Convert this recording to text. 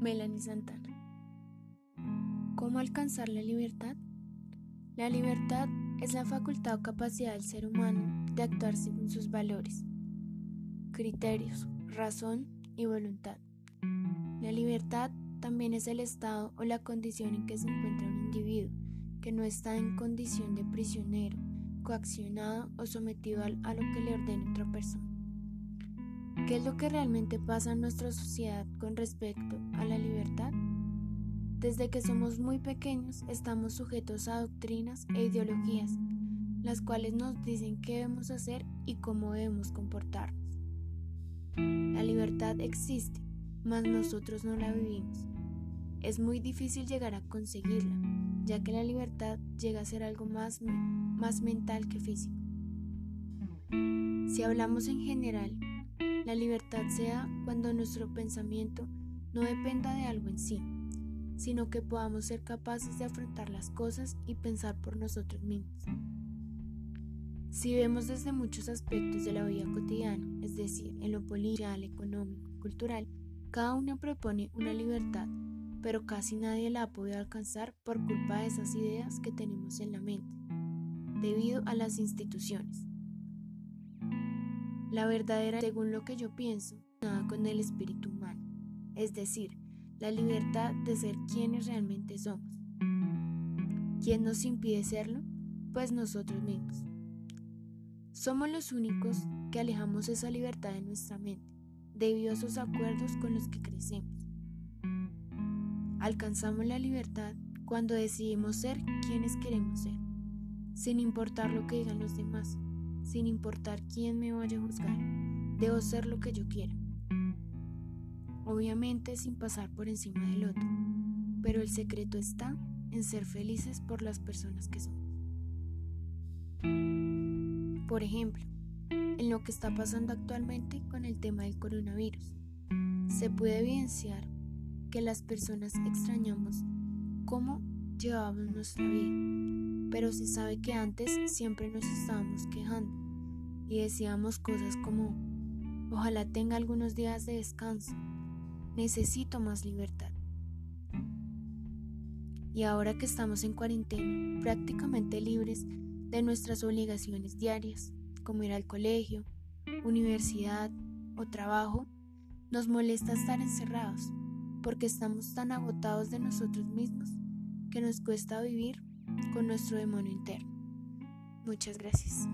Melanie Santana. ¿Cómo alcanzar la libertad? La libertad es la facultad o capacidad del ser humano de actuar según sus valores, criterios, razón y voluntad. La libertad también es el estado o la condición en que se encuentra un individuo que no está en condición de prisionero, coaccionado o sometido a lo que le ordene otra persona. ¿Qué es lo que realmente pasa en nuestra sociedad con respecto a la libertad? Desde que somos muy pequeños estamos sujetos a doctrinas e ideologías, las cuales nos dicen qué debemos hacer y cómo debemos comportarnos. La libertad existe, mas nosotros no la vivimos. Es muy difícil llegar a conseguirla, ya que la libertad llega a ser algo más, más mental que físico. Si hablamos en general, la libertad sea cuando nuestro pensamiento no dependa de algo en sí, sino que podamos ser capaces de afrontar las cosas y pensar por nosotros mismos. Si vemos desde muchos aspectos de la vida cotidiana, es decir, en lo político, económico, cultural, cada uno propone una libertad, pero casi nadie la ha podido alcanzar por culpa de esas ideas que tenemos en la mente, debido a las instituciones. La verdadera, según lo que yo pienso, nada con el espíritu humano, es decir, la libertad de ser quienes realmente somos. ¿Quién nos impide serlo? Pues nosotros mismos. Somos los únicos que alejamos esa libertad de nuestra mente, debido a esos acuerdos con los que crecemos. Alcanzamos la libertad cuando decidimos ser quienes queremos ser, sin importar lo que digan los demás sin importar quién me vaya a juzgar. Debo ser lo que yo quiera. Obviamente sin pasar por encima del otro, pero el secreto está en ser felices por las personas que somos. Por ejemplo, en lo que está pasando actualmente con el tema del coronavirus, se puede evidenciar que las personas extrañamos cómo llevábamos nuestra vida, pero se sabe que antes siempre nos estábamos quejando y decíamos cosas como, ojalá tenga algunos días de descanso, necesito más libertad. Y ahora que estamos en cuarentena, prácticamente libres de nuestras obligaciones diarias, como ir al colegio, universidad o trabajo, nos molesta estar encerrados porque estamos tan agotados de nosotros mismos que nos cuesta vivir con nuestro demonio interno. Muchas gracias.